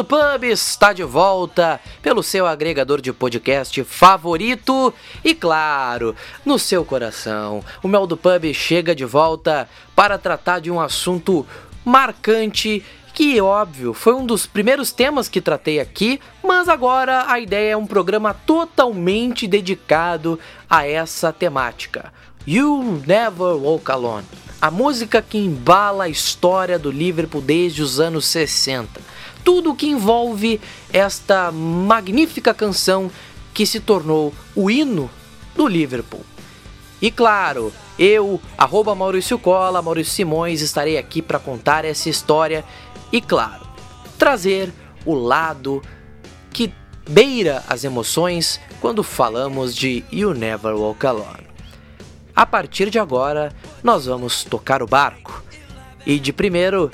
do Pub está de volta pelo seu agregador de podcast favorito e, claro, no seu coração. O Mel do Pub chega de volta para tratar de um assunto marcante que, óbvio, foi um dos primeiros temas que tratei aqui, mas agora a ideia é um programa totalmente dedicado a essa temática. You Never Walk Alone. A música que embala a história do Liverpool desde os anos 60. Tudo o que envolve esta magnífica canção que se tornou o hino do Liverpool. E claro, eu, arroba Maurício Cola, Maurício Simões, estarei aqui para contar essa história e, claro, trazer o lado que beira as emoções quando falamos de You Never Walk Alone. A partir de agora, nós vamos tocar o barco. E de primeiro,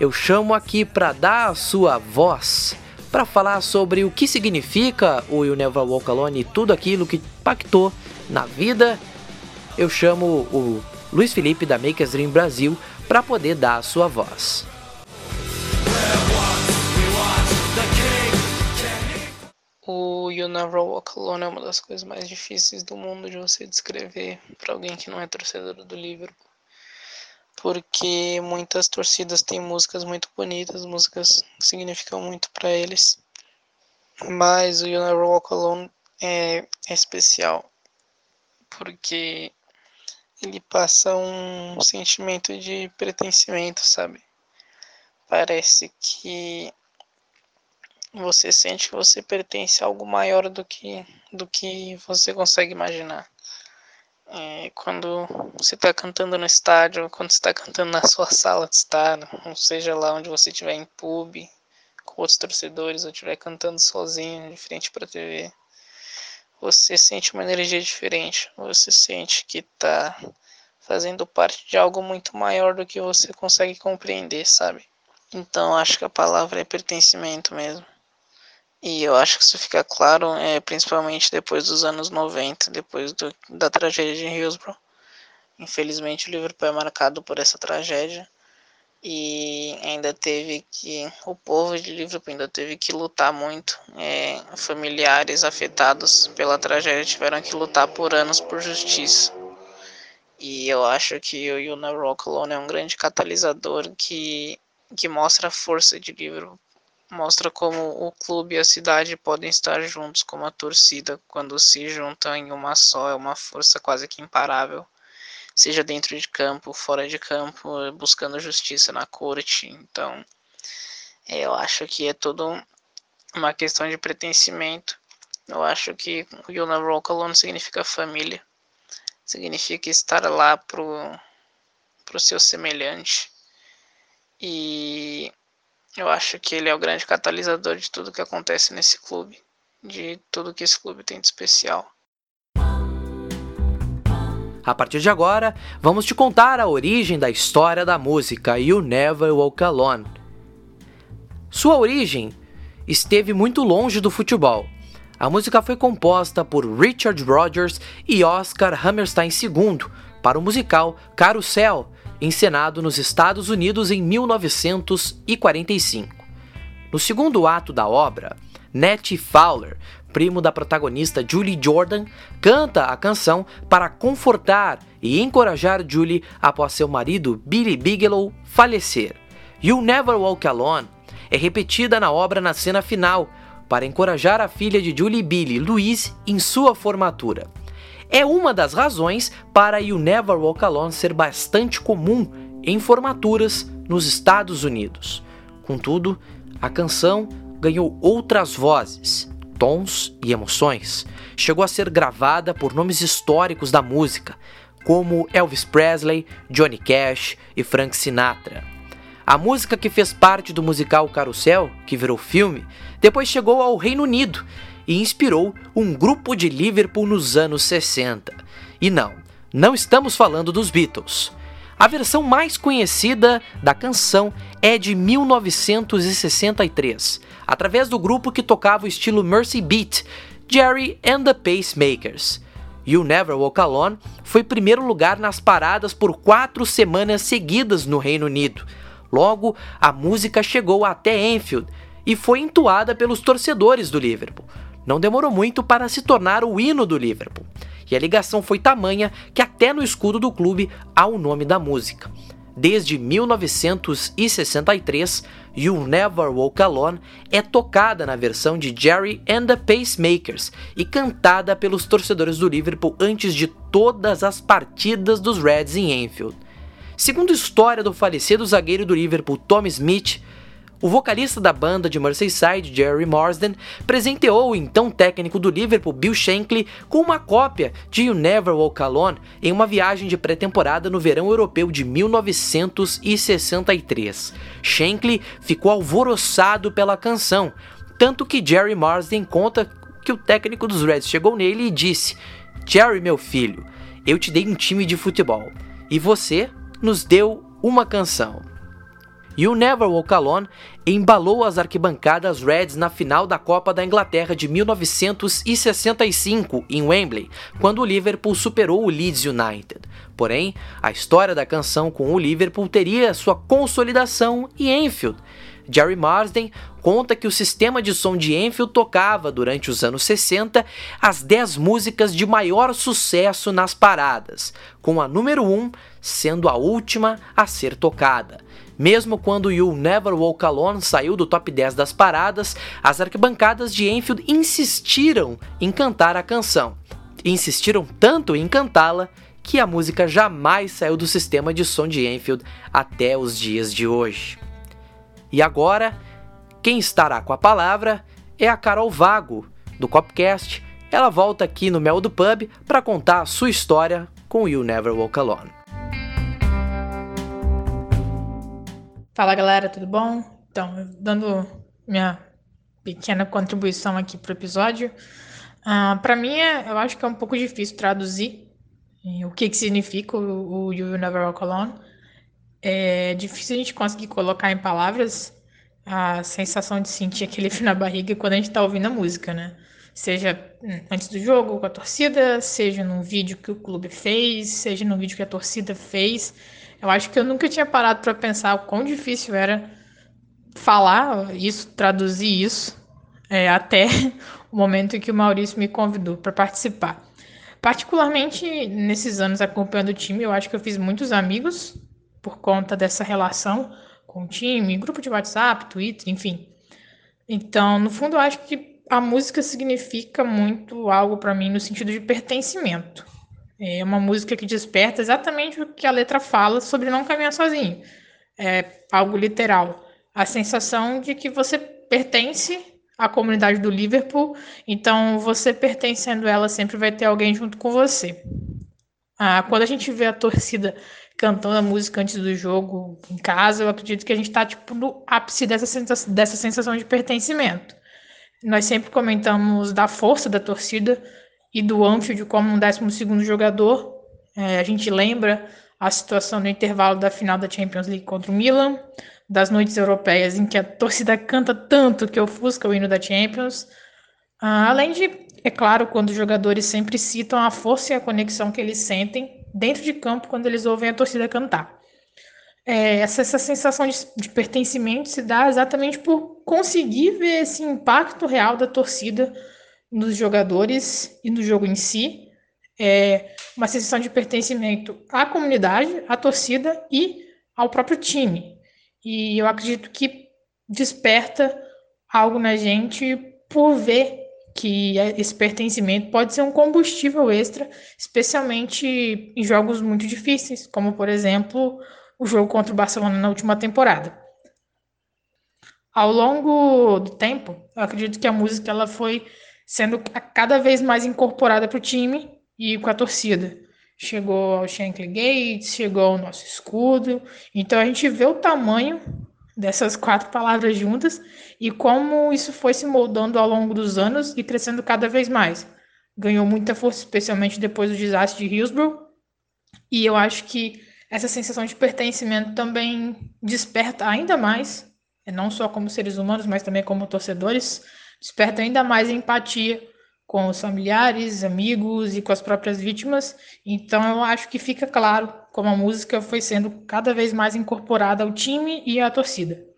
eu chamo aqui para dar a sua voz para falar sobre o que significa o You Never Walk Alone e tudo aquilo que impactou na vida. Eu chamo o Luiz Felipe da Makers Dream Brasil para poder dar a sua voz. O You Never Walk Alone é uma das coisas mais difíceis do mundo de você descrever para alguém que não é torcedor do Liverpool. Porque muitas torcidas têm músicas muito bonitas, músicas que significam muito para eles. Mas o You Never Walk Alone é, é especial. Porque ele passa um sentimento de pertencimento, sabe? Parece que você sente que você pertence a algo maior do que, do que você consegue imaginar. É, quando você está cantando no estádio, quando você está cantando na sua sala de estar, ou seja lá onde você estiver em pub, com outros torcedores, ou estiver cantando sozinho, de frente para a TV, você sente uma energia diferente. Você sente que está fazendo parte de algo muito maior do que você consegue compreender, sabe? Então acho que a palavra é pertencimento mesmo. E eu acho que isso fica claro, é, principalmente depois dos anos 90, depois do, da tragédia de Hillsborough. Infelizmente o Liverpool é marcado por essa tragédia e ainda teve que o povo de Liverpool ainda teve que lutar muito. É, familiares afetados pela tragédia tiveram que lutar por anos por justiça. E eu acho que o Never Walk Alone é um grande catalisador que, que mostra a força de Liverpool mostra como o clube e a cidade podem estar juntos, como a torcida, quando se juntam em uma só, é uma força quase que imparável, seja dentro de campo, fora de campo, buscando justiça na corte. Então, eu acho que é tudo uma questão de pertencimento. Eu acho que o Walk Alone significa família, significa estar lá pro, pro seu semelhante. E eu acho que ele é o grande catalisador de tudo que acontece nesse clube, de tudo que esse clube tem de especial. A partir de agora, vamos te contar a origem da história da música You Never Walk Alone. Sua origem esteve muito longe do futebol. A música foi composta por Richard Rodgers e Oscar Hammerstein II para o musical Carousel, encenado nos Estados Unidos em 1945. No segundo ato da obra, Nettie Fowler, primo da protagonista Julie Jordan, canta a canção para confortar e encorajar Julie após seu marido Billy Bigelow falecer. You Never Walk Alone é repetida na obra na cena final para encorajar a filha de Julie Billy, Louise, em sua formatura é uma das razões para You Never Walk Alone ser bastante comum em formaturas nos Estados Unidos. Contudo, a canção ganhou outras vozes, tons e emoções. Chegou a ser gravada por nomes históricos da música, como Elvis Presley, Johnny Cash e Frank Sinatra. A música que fez parte do musical Carrossel, que virou filme, depois chegou ao Reino Unido e inspirou um grupo de Liverpool nos anos 60. E não, não estamos falando dos Beatles. A versão mais conhecida da canção é de 1963, através do grupo que tocava o estilo Mercy Beat, Jerry and the Pacemakers. You Never Walk Alone foi primeiro lugar nas paradas por quatro semanas seguidas no Reino Unido. Logo, a música chegou até Enfield e foi entoada pelos torcedores do Liverpool. Não demorou muito para se tornar o hino do Liverpool, e a ligação foi tamanha que até no escudo do clube há o nome da música. Desde 1963, You Never Walk Alone é tocada na versão de Jerry and the Pacemakers e cantada pelos torcedores do Liverpool antes de todas as partidas dos Reds em Enfield. Segundo a história do falecido zagueiro do Liverpool Tom Smith, o vocalista da banda de Merseyside, Jerry Marsden, presenteou o então técnico do Liverpool, Bill Shankly, com uma cópia de You Never Walk Alone em uma viagem de pré-temporada no verão europeu de 1963. Shankly ficou alvoroçado pela canção, tanto que Jerry Marsden conta que o técnico dos Reds chegou nele e disse: Jerry, meu filho, eu te dei um time de futebol e você nos deu uma canção. You Never Walk Alone embalou as arquibancadas Reds na final da Copa da Inglaterra de 1965 em Wembley, quando o Liverpool superou o Leeds United. Porém, a história da canção com o Liverpool teria sua consolidação em Enfield. Jerry Marsden conta que o sistema de som de Enfield tocava, durante os anos 60, as 10 músicas de maior sucesso nas paradas, com a número 1 sendo a última a ser tocada. Mesmo quando You Never Walk Alone saiu do top 10 das paradas, as arquibancadas de Enfield insistiram em cantar a canção. Insistiram tanto em cantá-la que a música jamais saiu do sistema de som de Enfield até os dias de hoje. E agora, quem estará com a palavra é a Carol Vago, do Copcast. Ela volta aqui no Mel do Pub para contar a sua história com You Never Walk Alone. Fala galera, tudo bom? Então, dando minha pequena contribuição aqui para o episódio. Uh, para mim, é, eu acho que é um pouco difícil traduzir o que, que significa o, o You Never Walk Alone. É difícil a gente conseguir colocar em palavras a sensação de sentir aquele frio na barriga quando a gente está ouvindo a música, né? Seja hum, antes do jogo com a torcida, seja num vídeo que o clube fez, seja num vídeo que a torcida fez. Eu acho que eu nunca tinha parado para pensar o quão difícil era falar isso, traduzir isso, é, até o momento em que o Maurício me convidou para participar. Particularmente nesses anos acompanhando o time, eu acho que eu fiz muitos amigos por conta dessa relação com o time, grupo de WhatsApp, Twitter, enfim. Então, no fundo, eu acho que a música significa muito algo para mim no sentido de pertencimento. É uma música que desperta exatamente o que a letra fala sobre não caminhar sozinho. É algo literal. A sensação de que você pertence à comunidade do Liverpool, então você pertencendo a ela sempre vai ter alguém junto com você. Ah, quando a gente vê a torcida cantando a música antes do jogo em casa, eu acredito que a gente está tipo, no ápice dessa sensação, dessa sensação de pertencimento. Nós sempre comentamos da força da torcida e do Anfield como um 12 jogador. É, a gente lembra a situação no intervalo da final da Champions League contra o Milan, das noites europeias em que a torcida canta tanto que ofusca o hino da Champions. Ah, além de, é claro, quando os jogadores sempre citam a força e a conexão que eles sentem dentro de campo quando eles ouvem a torcida cantar. É, essa, essa, sensação de, de pertencimento se dá exatamente por conseguir ver esse impacto real da torcida nos jogadores e no jogo em si. É uma sensação de pertencimento à comunidade, à torcida e ao próprio time. E eu acredito que desperta algo na gente por ver que esse pertencimento pode ser um combustível extra, especialmente em jogos muito difíceis, como por exemplo o jogo contra o Barcelona na última temporada. Ao longo do tempo, eu acredito que a música ela foi sendo cada vez mais incorporada para o time e com a torcida. Chegou ao Shankly Gates, chegou ao nosso escudo. Então a gente vê o tamanho dessas quatro palavras juntas e como isso foi se moldando ao longo dos anos e crescendo cada vez mais. Ganhou muita força, especialmente depois do desastre de Hillsborough. E eu acho que essa sensação de pertencimento também desperta ainda mais, não só como seres humanos, mas também como torcedores, desperta ainda mais empatia com os familiares, amigos e com as próprias vítimas. Então eu acho que fica claro como a música foi sendo cada vez mais incorporada ao time e à torcida.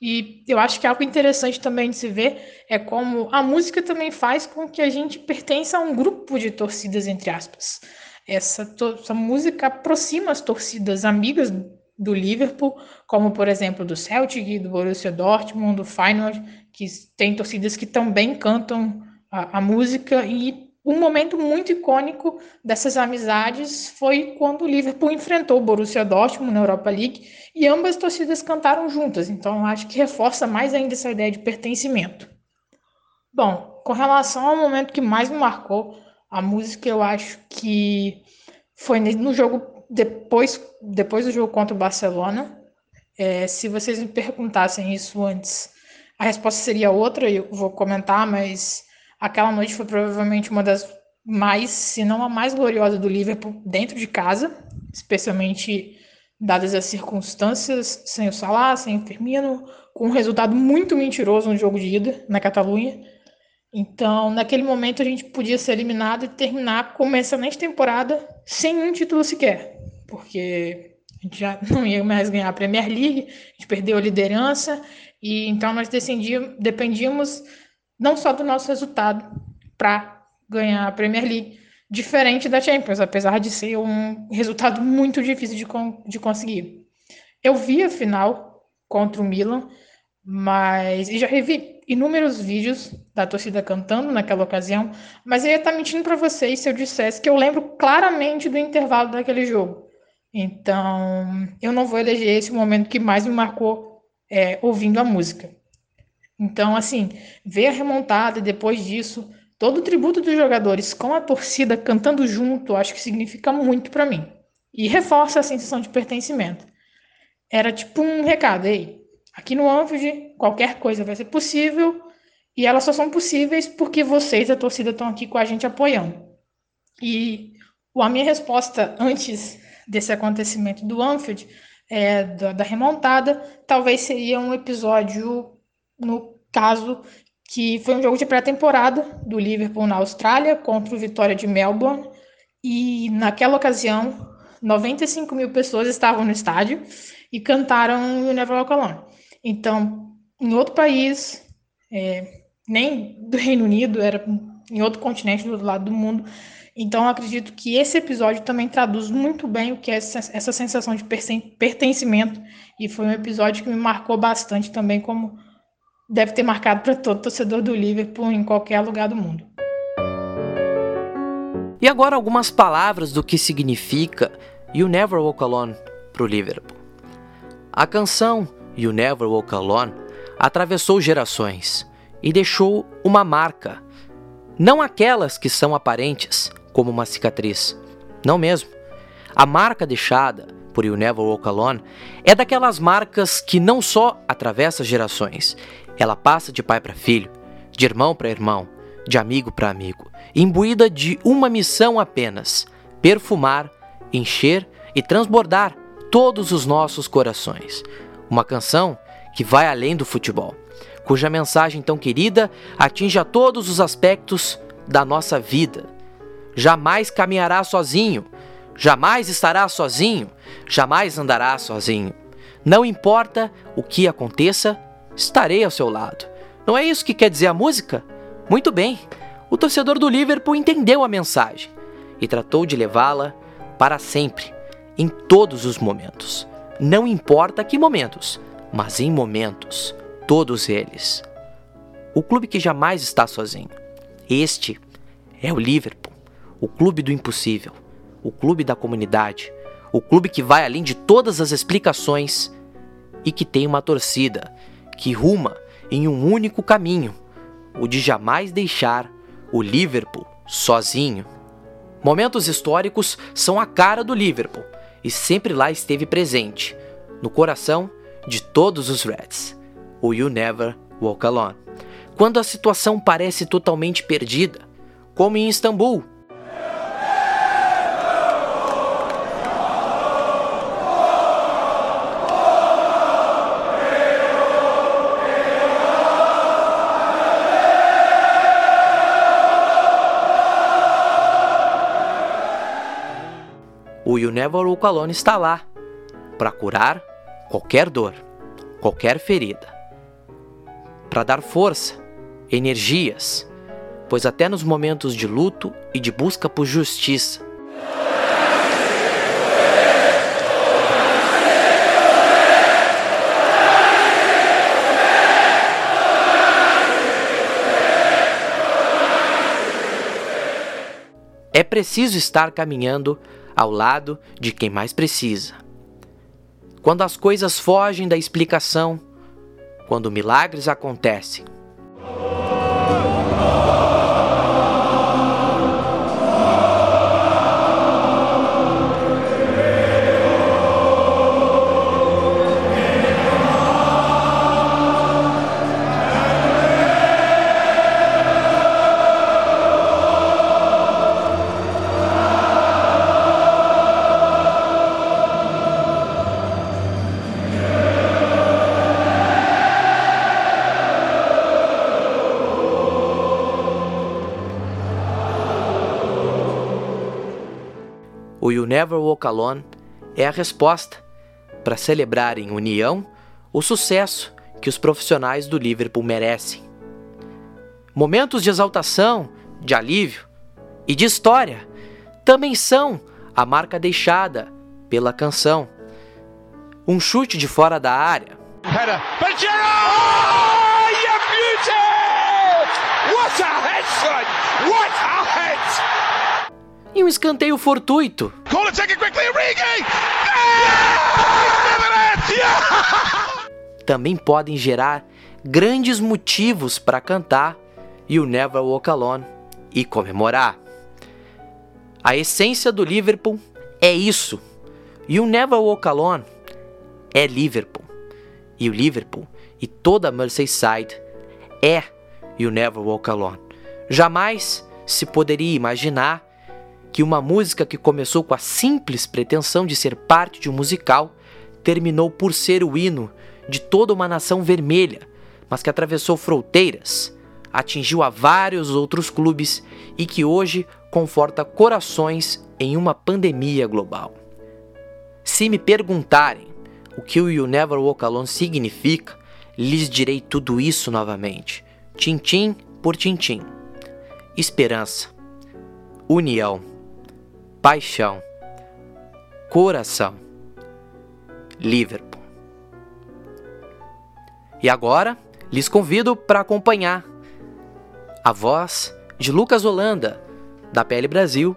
E eu acho que algo interessante também de se ver é como a música também faz com que a gente pertença a um grupo de torcidas, entre aspas. Essa, essa música aproxima as torcidas amigas do Liverpool, como por exemplo do Celtic, do Borussia Dortmund, do Feyenoord, que tem torcidas que também cantam a, a música e um momento muito icônico dessas amizades foi quando o Liverpool enfrentou o Borussia Dortmund na Europa League e ambas torcidas cantaram juntas. Então, acho que reforça mais ainda essa ideia de pertencimento. Bom, com relação ao momento que mais me marcou, a música eu acho que foi no jogo depois, depois do jogo contra o Barcelona. É, se vocês me perguntassem isso antes, a resposta seria outra, eu vou comentar, mas Aquela noite foi provavelmente uma das mais, se não a mais gloriosa do Liverpool dentro de casa, especialmente dadas as circunstâncias, sem o Salah, sem o Firmino, com um resultado muito mentiroso no jogo de ida na Catalunha. Então, naquele momento a gente podia ser eliminado e terminar com uma excelente temporada sem um título sequer, porque a gente já não ia mais ganhar a Premier League, a gente perdeu a liderança e então nós dependíamos não só do nosso resultado para ganhar a Premier League, diferente da Champions, apesar de ser um resultado muito difícil de, de conseguir. Eu vi a final contra o Milan, mas e já revi inúmeros vídeos da torcida cantando naquela ocasião, mas eu ia estar mentindo para vocês se eu dissesse que eu lembro claramente do intervalo daquele jogo. Então, eu não vou eleger esse momento que mais me marcou é, ouvindo a música. Então, assim, ver a remontada depois disso, todo o tributo dos jogadores com a torcida cantando junto, acho que significa muito para mim. E reforça a sensação de pertencimento. Era tipo um recado, ei, aqui no Anfield qualquer coisa vai ser possível e elas só são possíveis porque vocês, a torcida, estão aqui com a gente apoiando. E a minha resposta antes desse acontecimento do Anfield, é, da, da remontada, talvez seria um episódio no caso que foi um jogo de pré-temporada do Liverpool na Austrália contra o Vitória de Melbourne e naquela ocasião 95 mil pessoas estavam no estádio e cantaram o Never Walk Alone. Então, em outro país, é, nem do Reino Unido, era em outro continente do outro lado do mundo. Então, acredito que esse episódio também traduz muito bem o que é essa, sensação de pertencimento e foi um episódio que me marcou bastante também como deve ter marcado para todo torcedor do Liverpool em qualquer lugar do mundo. E agora algumas palavras do que significa You Never Walk Alone para o Liverpool. A canção You Never Walk Alone atravessou gerações e deixou uma marca, não aquelas que são aparentes, como uma cicatriz, não mesmo. A marca deixada por You Never Walk Alone é daquelas marcas que não só atravessa gerações, ela passa de pai para filho, de irmão para irmão, de amigo para amigo, imbuída de uma missão apenas: perfumar, encher e transbordar todos os nossos corações. Uma canção que vai além do futebol, cuja mensagem tão querida atinge a todos os aspectos da nossa vida. Jamais caminhará sozinho, jamais estará sozinho, jamais andará sozinho. Não importa o que aconteça, estarei ao seu lado. Não é isso que quer dizer a música? Muito bem, o torcedor do Liverpool entendeu a mensagem e tratou de levá-la para sempre, em todos os momentos. Não importa que momentos, mas em momentos, todos eles. O clube que jamais está sozinho. Este é o Liverpool, o clube do impossível, o clube da comunidade, o clube que vai além de todas as explicações e que tem uma torcida que ruma em um único caminho, o de jamais deixar o Liverpool sozinho. Momentos históricos são a cara do Liverpool e sempre lá esteve presente, no coração de todos os Reds. O You Never Walk Alone. Quando a situação parece totalmente perdida, como em Istambul, Never Walk Alone está lá para curar qualquer dor, qualquer ferida, para dar força, energias, pois até nos momentos de luto e de busca por justiça, É preciso estar caminhando ao lado de quem mais precisa. Quando as coisas fogem da explicação, quando milagres acontecem, Walk Alone é a resposta para celebrar em união o sucesso que os profissionais do Liverpool merecem. Momentos de exaltação, de alívio e de história também são a marca deixada pela canção. Um chute de fora da área. Oh! What a head, son! What a! E um escanteio fortuito. Também podem gerar grandes motivos para cantar You Never Walk Alone e comemorar. A essência do Liverpool é isso. You Never Walk Alone é Liverpool. E o Liverpool e toda a Merseyside é You Never Walk Alone. Jamais se poderia imaginar que uma música que começou com a simples pretensão de ser parte de um musical terminou por ser o hino de toda uma nação vermelha, mas que atravessou fronteiras, atingiu a vários outros clubes e que hoje conforta corações em uma pandemia global. Se me perguntarem o que o You Never Walk Alone significa, lhes direi tudo isso novamente, tintim por tintim. Esperança, união paixão, coração, Liverpool. E agora lhes convido para acompanhar a voz de Lucas Holanda, da PL Brasil,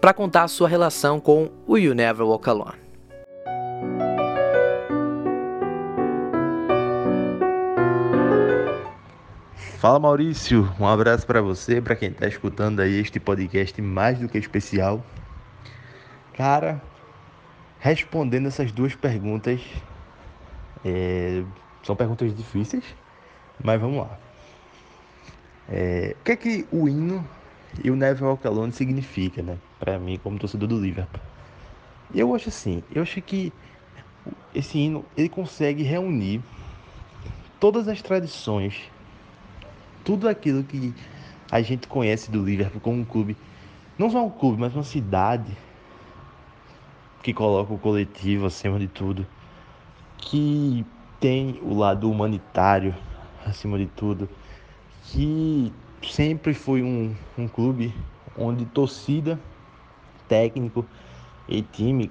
para contar a sua relação com o You Never Walk Alone. Fala Maurício, um abraço para você, para quem está escutando aí este podcast mais do que especial. Cara, respondendo essas duas perguntas, é, são perguntas difíceis, mas vamos lá. É, o que é que o hino e o Never Walk Alone significa, né? Para mim, como torcedor do Liverpool. Eu acho assim, eu acho que esse hino ele consegue reunir todas as tradições, tudo aquilo que a gente conhece do Liverpool como um clube, não só um clube, mas uma cidade que coloca o coletivo acima de tudo, que tem o lado humanitário acima de tudo, que sempre foi um, um clube onde torcida, técnico e time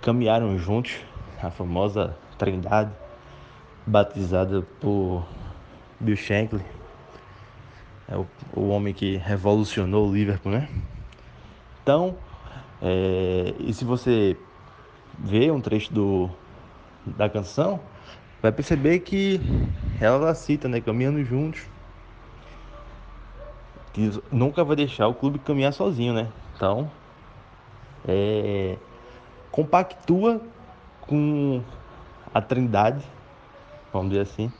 caminharam juntos, a famosa Trindade, batizada por Bill Shankly, é o, o homem que revolucionou o Liverpool, né? Então, é, e se você vê um trecho do, da canção, vai perceber que ela cita, né? Caminhando juntos. Que nunca vai deixar o clube caminhar sozinho, né? Então, é, compactua com a trindade, vamos dizer assim,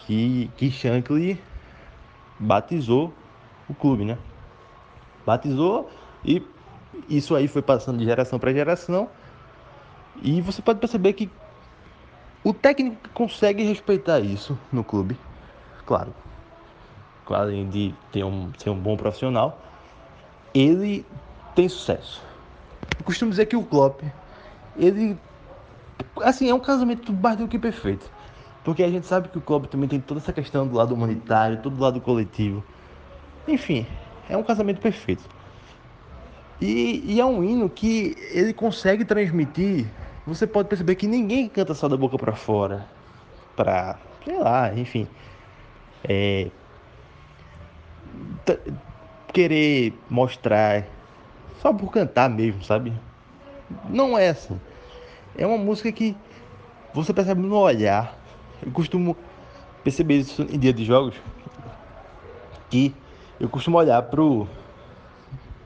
que, que Shankly batizou o clube, né? Batizou e isso aí foi passando de geração para geração. E você pode perceber que o técnico consegue respeitar isso no clube, claro, além de ter um, ser um bom profissional, ele tem sucesso. eu costumo dizer que o Klopp, ele, assim, é um casamento mais do que perfeito. Porque a gente sabe que o Klopp também tem toda essa questão do lado humanitário, todo do lado coletivo. Enfim, é um casamento perfeito. E, e, é um hino que ele consegue transmitir. Você pode perceber que ninguém canta só da boca para fora, para, sei lá, enfim, é, querer mostrar só por cantar mesmo, sabe? Não é assim. É uma música que você percebe no olhar. Eu costumo perceber isso em dia de jogos. Que eu costumo olhar pro,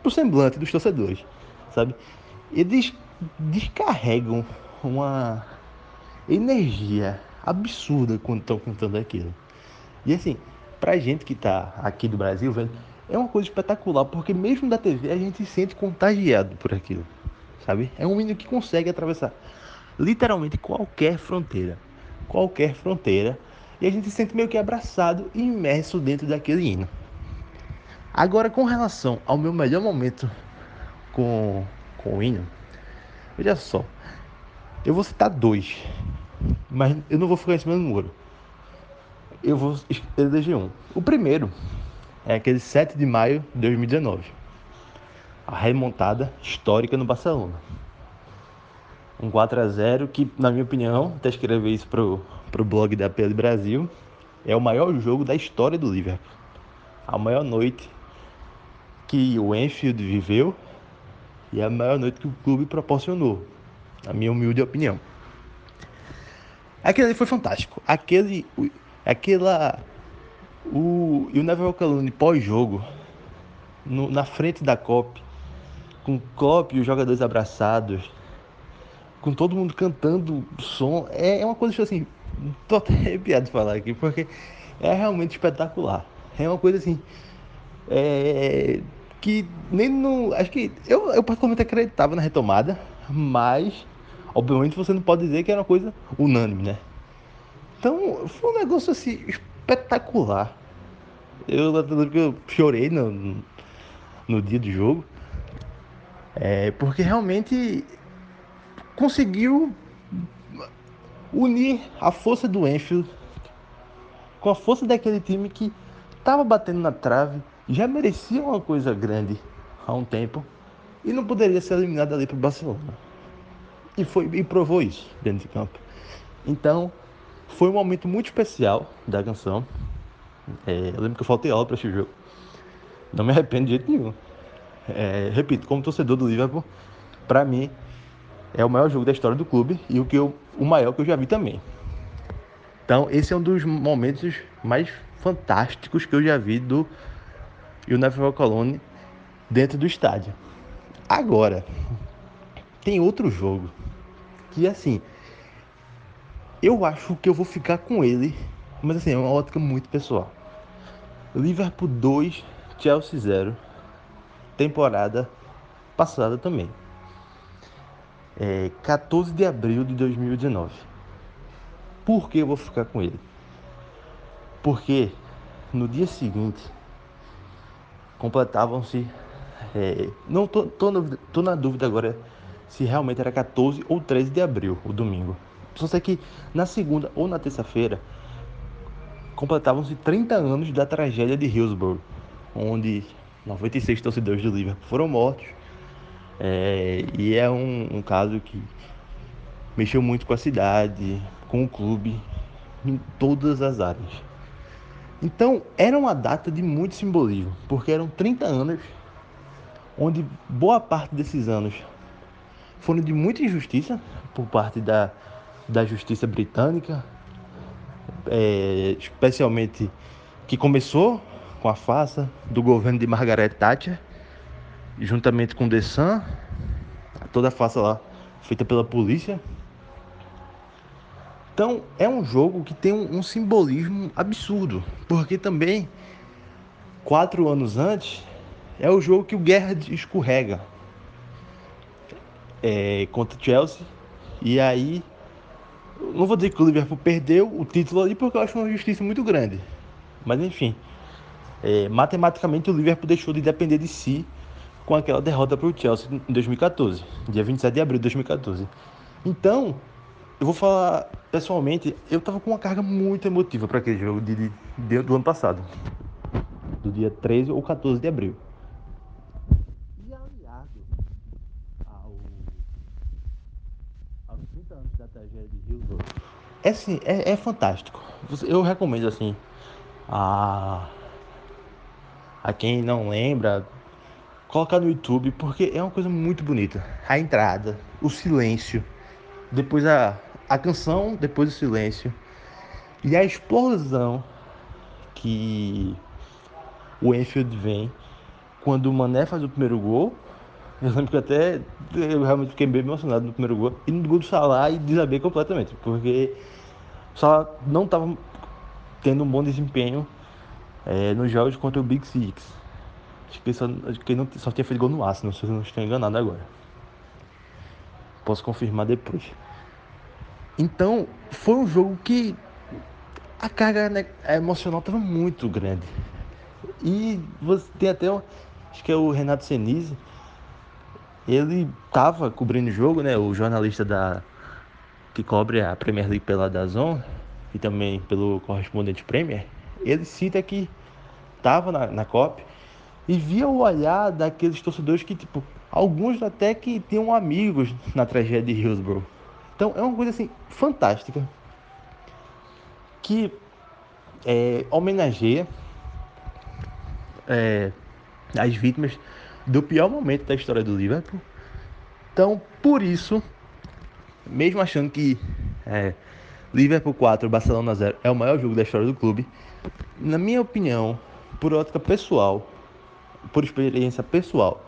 pro semblante dos torcedores, sabe? Eles descarregam uma energia absurda quando estão cantando aquilo. E assim, pra gente que tá aqui do Brasil, velho, é uma coisa espetacular, porque mesmo da TV a gente se sente contagiado por aquilo, sabe? É um hino que consegue atravessar literalmente qualquer fronteira, qualquer fronteira, e a gente se sente meio que abraçado e imerso dentro daquele hino. Agora, com relação ao meu melhor momento com, com o hino, veja só, eu vou citar dois, mas eu não vou ficar em cima do muro. Eu vou eleger um. O primeiro é aquele 7 de maio de 2019, a remontada histórica no Barcelona. Um 4 a 0 que, na minha opinião, até escrever isso pro, pro blog da PL Brasil, é o maior jogo da história do Liverpool. A maior noite que o Enfield viveu e a maior noite que o clube proporcionou, na minha humilde opinião. Aquele ali foi fantástico. Aquele, aquela, o, e o Neville Calhoun pós-jogo, na frente da COP, com o Klopp e os jogadores abraçados, com todo mundo cantando som, é, é uma coisa assim, tô até arrepiado de falar aqui, porque é realmente espetacular. É uma coisa assim, é, que nem no. Acho que eu, eu particularmente acreditava na retomada, mas obviamente você não pode dizer que era uma coisa unânime, né? Então foi um negócio assim espetacular. Eu, eu chorei no, no dia do jogo. É, porque realmente conseguiu unir a força do Enfield com a força daquele time que estava batendo na trave, já merecia uma coisa grande há um tempo e não poderia ser eliminado ali para o Barcelona. E, foi, e provou isso dentro de campo. Então, foi um momento muito especial da canção. É, eu lembro que eu faltei aula para esse jogo. Não me arrependo de jeito nenhum. É, repito, como torcedor do Liverpool, para mim é o maior jogo da história do clube e o que eu, o maior que eu já vi também. Então, esse é um dos momentos mais fantásticos que eu já vi do Universal Colony dentro do estádio. Agora, tem outro jogo que assim, eu acho que eu vou ficar com ele, mas assim, é uma ótica muito pessoal. Liverpool 2, Chelsea 0. Temporada passada também. É 14 de abril de 2019. Por que eu vou ficar com ele? Porque no dia seguinte completavam-se. É, não tô, tô, no, tô na dúvida agora se realmente era 14 ou 13 de abril, o domingo. Só sei que na segunda ou na terça-feira completavam-se 30 anos da tragédia de Hillsborough, onde 96 torcedores do Liverpool foram mortos. É, e é um, um caso que mexeu muito com a cidade, com o clube, em todas as áreas. Então, era uma data de muito simbolismo, porque eram 30 anos onde boa parte desses anos foram de muita injustiça por parte da, da justiça britânica, é, especialmente que começou com a farsa do governo de Margaret Thatcher, juntamente com The Sun, toda a farsa lá feita pela polícia então é um jogo que tem um, um simbolismo absurdo, porque também quatro anos antes é o jogo que o Gerrard escorrega é, contra o Chelsea e aí não vou dizer que o Liverpool perdeu o título ali porque eu acho uma justiça muito grande, mas enfim, é, matematicamente o Liverpool deixou de depender de si com aquela derrota para o Chelsea em 2014, dia 27 de abril de 2014. Então, eu vou falar pessoalmente, eu tava com uma carga muito emotiva para aquele jogo de, de, do ano passado, do dia 13 ou 14 de abril. E aliado ao, aos 30 anos da tragédia de Hillsborough, é, assim, é, é fantástico. Eu recomendo assim a, a quem não lembra colocar no YouTube porque é uma coisa muito bonita. A entrada, o silêncio, depois a, a canção, depois o silêncio e a explosão que o Enfield vem quando o Mané faz o primeiro gol. Eu lembro que até eu realmente fiquei bem emocionado no primeiro gol e no gol do Salah e desabei completamente, porque o Salah não estava tendo um bom desempenho é, nos jogos contra o Big Six. Acho que só, acho que não, só tinha feito gol no Arsenal, se eu não estou enganado agora. Posso confirmar depois. Então, foi um jogo que a carga né, emocional estava muito grande. E você tem até, acho que é o Renato Senise, ele estava cobrindo o jogo, né? O jornalista da que cobre a Premier League pela Dazon e também pelo correspondente Premier, ele cita que estava na, na COP e via o olhar daqueles torcedores que, tipo, alguns até que tinham amigos na tragédia de Hillsborough. Então é uma coisa assim fantástica que é, homenageia é, as vítimas do pior momento da história do Liverpool. Então, por isso, mesmo achando que é, Liverpool 4, Barcelona 0 é o maior jogo da história do clube, na minha opinião, por ótica pessoal, por experiência pessoal,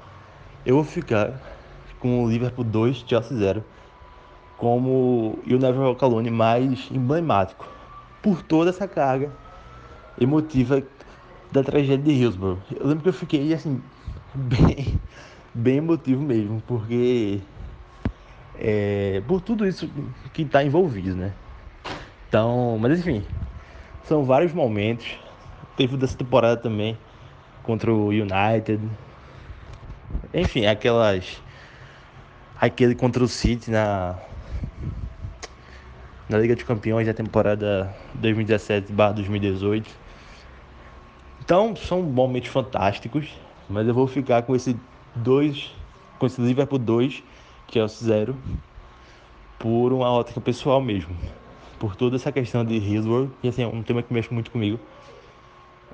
eu vou ficar com o Liverpool 2, Chelsea 0 como o Walk Alone mais emblemático por toda essa carga emotiva da tragédia de Hillsborough. Eu lembro que eu fiquei assim bem, bem emotivo mesmo, porque é, por tudo isso que está envolvido, né? Então, mas enfim, são vários momentos. Teve dessa temporada também contra o United. Enfim, aquelas. Aquele contra o City na. Na Liga dos Campeões da temporada 2017-2018. Então, são momentos fantásticos. Mas eu vou ficar com esse dois. Com esse Liverpool 2, que é o 0, por uma ótica pessoal mesmo. Por toda essa questão de Hillsborough, e assim, é um tema que mexe muito comigo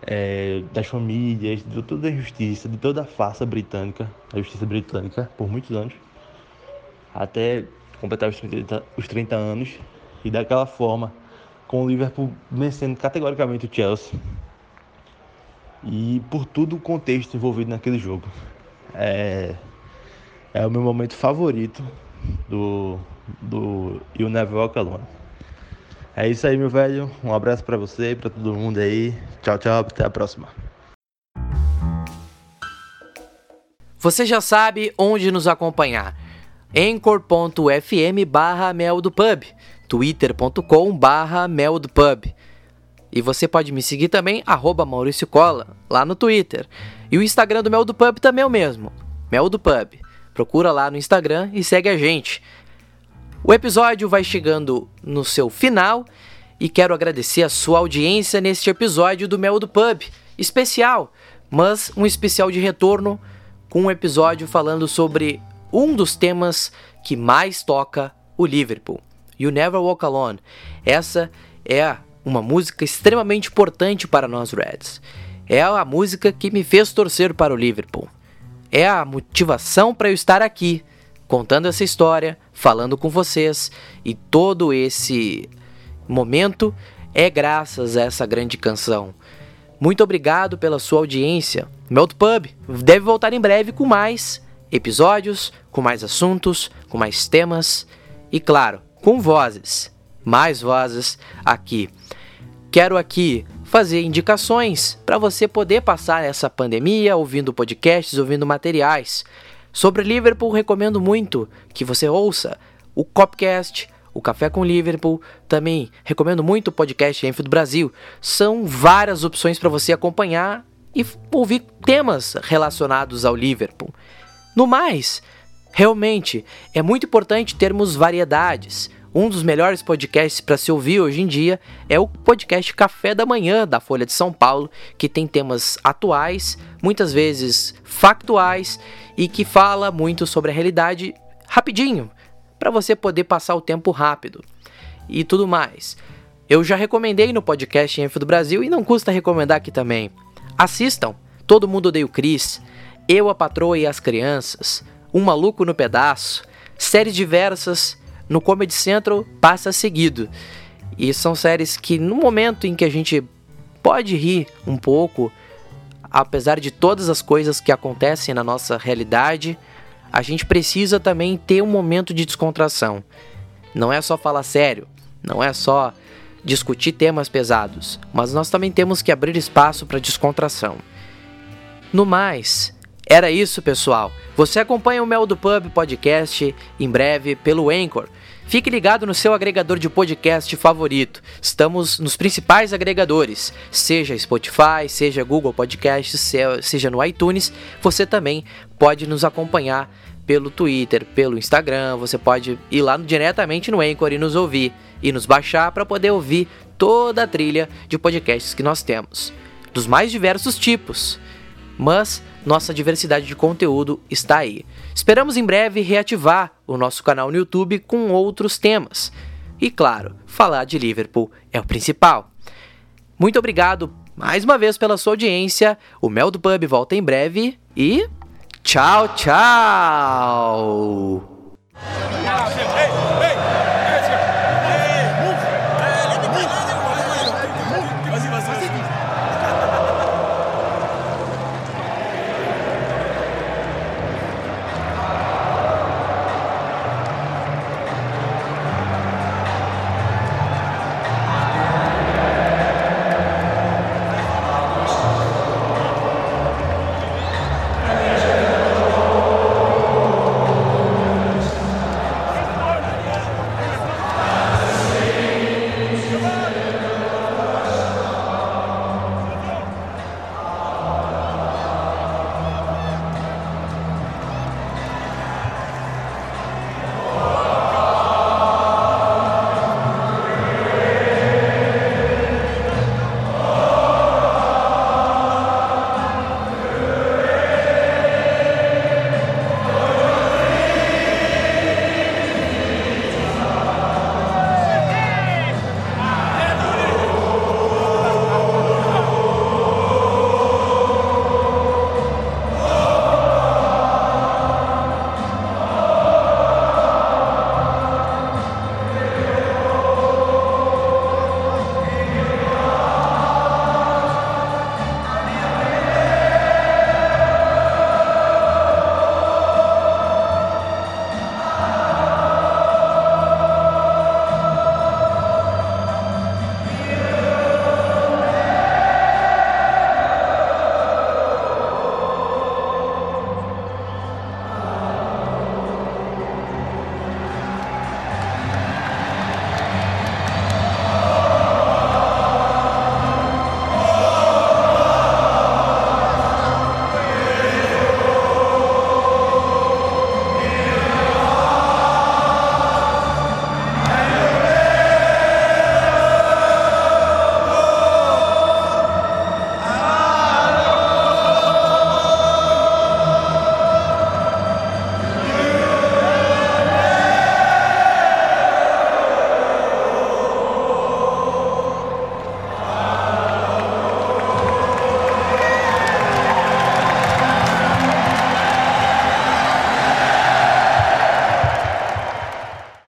é, das famílias, de toda a justiça, de toda a farsa britânica, a justiça britânica, por muitos anos, até completar os 30, os 30 anos, e daquela forma, com o Liverpool vencendo categoricamente o Chelsea, e por todo o contexto envolvido naquele jogo. É, é o meu momento favorito do, do You Never Walk Alone. É isso aí, meu velho. Um abraço para você e para todo mundo aí. Tchau, tchau. Até a próxima. Você já sabe onde nos acompanhar. Anchor.fm barra Mel do Pub, twitter.com barra Mel do Pub. E você pode me seguir também, arroba Maurício Cola, lá no Twitter. E o Instagram do Mel do Pub também é o mesmo, Mel do Pub. Procura lá no Instagram e segue a gente. O episódio vai chegando no seu final e quero agradecer a sua audiência neste episódio do Mel do Pub, especial, mas um especial de retorno com um episódio falando sobre um dos temas que mais toca o Liverpool, You Never Walk Alone. Essa é uma música extremamente importante para nós Reds. É a música que me fez torcer para o Liverpool. É a motivação para eu estar aqui contando essa história, falando com vocês e todo esse momento é graças a essa grande canção. Muito obrigado pela sua audiência. Melt Pub deve voltar em breve com mais episódios, com mais assuntos, com mais temas e, claro, com vozes. Mais vozes aqui. Quero aqui fazer indicações para você poder passar essa pandemia ouvindo podcasts, ouvindo materiais. Sobre Liverpool, recomendo muito que você ouça o Copcast, o Café com Liverpool. Também recomendo muito o podcast Enfield Brasil. São várias opções para você acompanhar e ouvir temas relacionados ao Liverpool. No mais, realmente é muito importante termos variedades. Um dos melhores podcasts para se ouvir hoje em dia é o podcast Café da Manhã da Folha de São Paulo, que tem temas atuais, muitas vezes factuais e que fala muito sobre a realidade rapidinho, para você poder passar o tempo rápido e tudo mais. Eu já recomendei no podcast Info do Brasil e não custa recomendar aqui também. Assistam Todo Mundo Odeia o Chris, Eu, a Patroa e as Crianças, Um Maluco no Pedaço, séries diversas no Comedy Central passa seguido. E são séries que no momento em que a gente pode rir um pouco, apesar de todas as coisas que acontecem na nossa realidade, a gente precisa também ter um momento de descontração. Não é só falar sério, não é só discutir temas pesados, mas nós também temos que abrir espaço para descontração. No mais, era isso, pessoal. Você acompanha o Mel do Pub podcast em breve pelo Anchor. Fique ligado no seu agregador de podcast favorito. Estamos nos principais agregadores, seja Spotify, seja Google Podcasts, seja no iTunes. Você também pode nos acompanhar pelo Twitter, pelo Instagram. Você pode ir lá diretamente no Anchor e nos ouvir e nos baixar para poder ouvir toda a trilha de podcasts que nós temos, dos mais diversos tipos. Mas nossa diversidade de conteúdo está aí. Esperamos em breve reativar o nosso canal no YouTube com outros temas. E claro, falar de Liverpool é o principal. Muito obrigado mais uma vez pela sua audiência. O Mel do Pub volta em breve e tchau, tchau!